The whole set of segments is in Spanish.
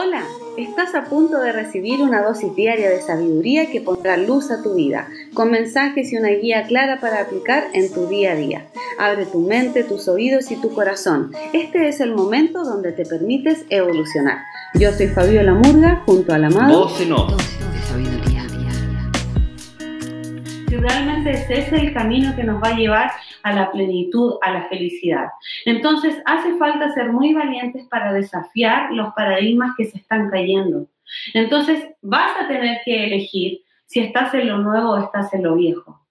Hola, estás a punto de recibir una dosis diaria de sabiduría que pondrá luz a tu vida, con mensajes y una guía clara para aplicar en tu día a día. Abre tu mente, tus oídos y tu corazón. Este es el momento donde te permites evolucionar. Yo soy Fabiola Murga, junto al amado. Voz en off. Si realmente es ese el camino que nos va a llevar a la plenitud, a la felicidad. Entonces, hace falta ser muy valientes para desafiar los paradigmas que se están cayendo. Entonces, vas a tener que elegir si estás en lo nuevo o estás en lo viejo.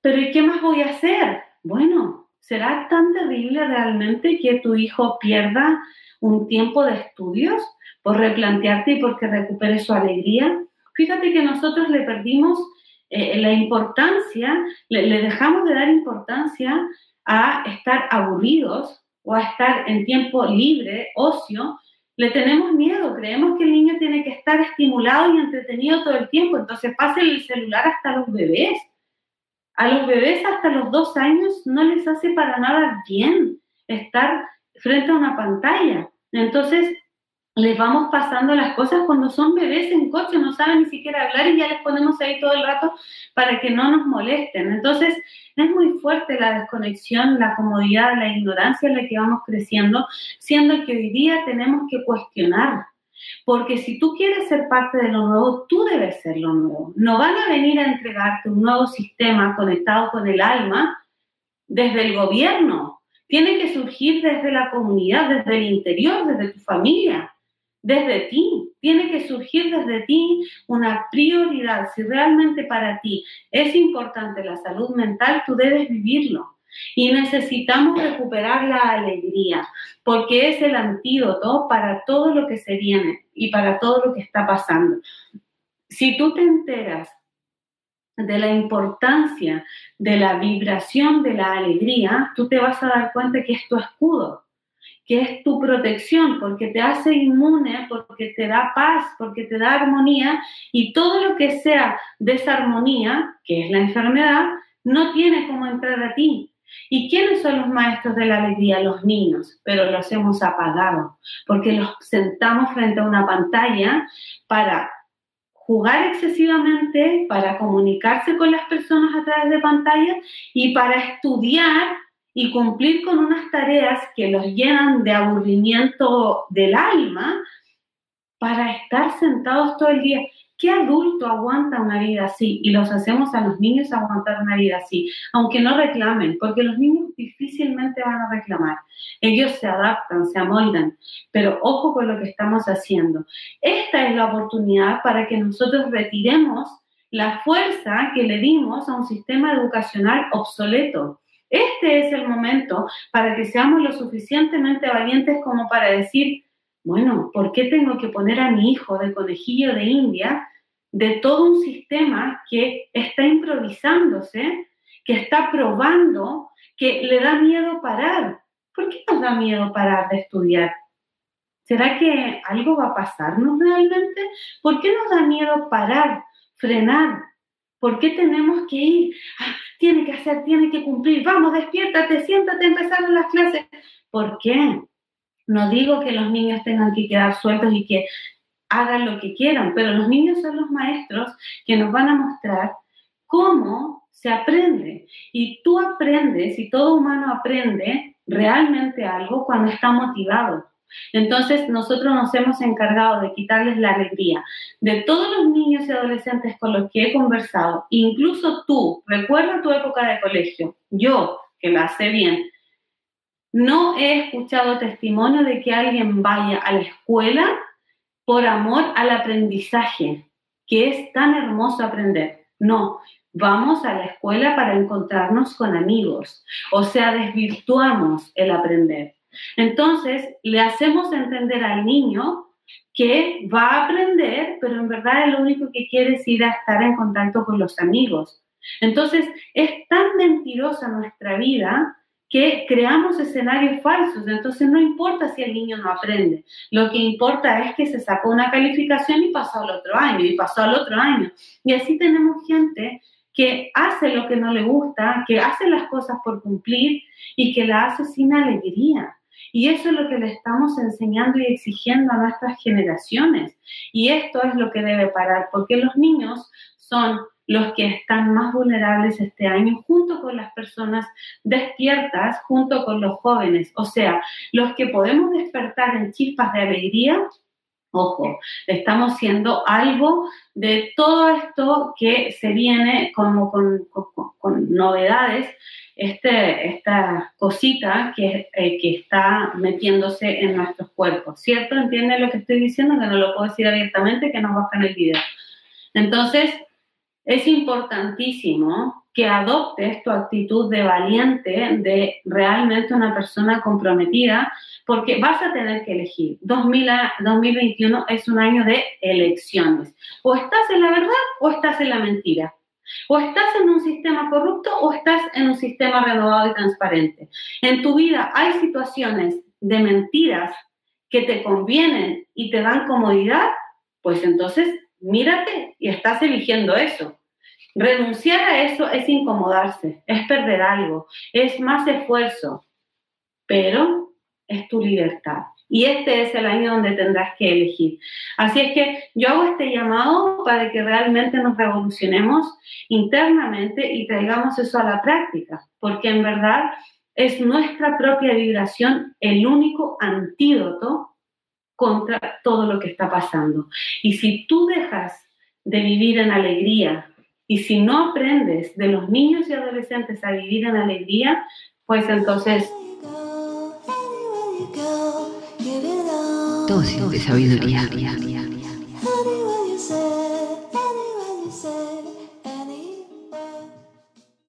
Pero ¿y qué más voy a hacer? Bueno, ¿será tan terrible realmente que tu hijo pierda un tiempo de estudios por replantearte y porque recupere su alegría? Fíjate que nosotros le perdimos eh, la importancia, le, dejamos de dar importancia a estar aburridos o a estar en tiempo libre, ocio, le tenemos miedo, creemos que el niño tiene que estar estimulado y entretenido todo el tiempo, entonces pase el celular hasta los bebés. A los bebés hasta los dos años no les hace para nada bien estar frente a una pantalla. Entonces, les vamos pasando las cosas cuando son bebés en coche, no saben ni siquiera hablar y ya les ponemos ahí todo el rato para que no nos molesten. Entonces, es muy fuerte la desconexión, la comodidad, la ignorancia en la que vamos creciendo, siendo que hoy día tenemos que cuestionar. Porque si tú quieres ser parte de lo nuevo, tú debes ser lo nuevo. No van a venir a entregarte un nuevo sistema conectado con el alma desde el gobierno. Tiene que surgir desde la comunidad, desde el interior, desde tu familia desde ti, tiene que surgir desde ti una prioridad. Si realmente para ti es importante la salud mental, tú debes vivirlo. Y necesitamos recuperar la alegría, porque es el antídoto para todo lo que se viene y para todo lo que está pasando. Si tú te enteras de la importancia de la vibración de la alegría, tú te vas a dar cuenta que es tu escudo que es tu protección, porque te hace inmune, porque te da paz, porque te da armonía, y todo lo que sea desarmonía, que es la enfermedad, no tiene cómo entrar a ti. ¿Y quiénes son los maestros de la alegría? Los niños, pero los hemos apagado, porque los sentamos frente a una pantalla para jugar excesivamente, para comunicarse con las personas a través de pantallas y para estudiar y cumplir con unas tareas que los llenan de aburrimiento del alma para estar sentados todo el día. ¿Qué adulto aguanta una vida así? Y los hacemos a los niños aguantar una vida así, aunque no reclamen, porque los niños difícilmente van a reclamar. Ellos se adaptan, se amoldan, pero ojo con lo que estamos haciendo. Esta es la oportunidad para que nosotros retiremos la fuerza que le dimos a un sistema educacional obsoleto este es el momento para que seamos lo suficientemente valientes como para decir, bueno, ¿por qué tengo que poner a mi hijo de conejillo de India de todo un sistema que está improvisándose, que está probando, que le da miedo parar? ¿Por qué nos da miedo parar de estudiar? ¿Será que algo va a pasarnos realmente? ¿Por qué nos da miedo parar, frenar? ¿Por qué tenemos que ir? Ah, tiene que hacer, tiene que cumplir. Vamos, despiértate, siéntate, empezaron las clases. ¿Por qué? No digo que los niños tengan que quedar sueltos y que hagan lo que quieran, pero los niños son los maestros que nos van a mostrar cómo se aprende. Y tú aprendes, y todo humano aprende realmente algo cuando está motivado. Entonces, nosotros nos hemos encargado de quitarles la alegría de todos los niños y adolescentes con los que he conversado, incluso tú, recuerda tu época de colegio, yo, que la sé bien, no he escuchado testimonio de que alguien vaya a la escuela por amor al aprendizaje, que es tan hermoso aprender. No, vamos a la escuela para encontrarnos con amigos, o sea, desvirtuamos el aprender. Entonces, le hacemos entender al niño que va a aprender, pero en verdad lo único que quiere es ir a estar en contacto con los amigos. Entonces, es tan mentirosa nuestra vida que creamos escenarios falsos. Entonces, no importa si el niño no aprende. Lo que importa es que se sacó una calificación y pasó al otro año, y pasó al otro año. Y así tenemos gente que hace lo que no le gusta, que hace las cosas por cumplir y que la hace sin alegría. Y eso es lo que le estamos enseñando y exigiendo a nuestras generaciones. Y esto es lo que debe parar, porque los niños son los que están más vulnerables este año, junto con las personas despiertas, junto con los jóvenes. O sea, los que podemos despertar en chispas de alegría, ojo, estamos siendo algo de todo esto que se viene como con, novedades, este, esta cosita que, eh, que está metiéndose en nuestros cuerpos, ¿cierto? ¿Entienden lo que estoy diciendo? Que no lo puedo decir abiertamente, que nos bajan el video. Entonces, es importantísimo que adoptes tu actitud de valiente, de realmente una persona comprometida, porque vas a tener que elegir. 2021 es un año de elecciones. O estás en la verdad o estás en la mentira. O estás en un sistema corrupto o estás en un sistema renovado y transparente. En tu vida hay situaciones de mentiras que te convienen y te dan comodidad, pues entonces mírate y estás eligiendo eso. Renunciar a eso es incomodarse, es perder algo, es más esfuerzo, pero es tu libertad. Y este es el año donde tendrás que elegir. Así es que yo hago este llamado para que realmente nos revolucionemos internamente y traigamos eso a la práctica, porque en verdad es nuestra propia vibración el único antídoto contra todo lo que está pasando. Y si tú dejas de vivir en alegría y si no aprendes de los niños y adolescentes a vivir en alegría, pues entonces... Dosis de sabiduría.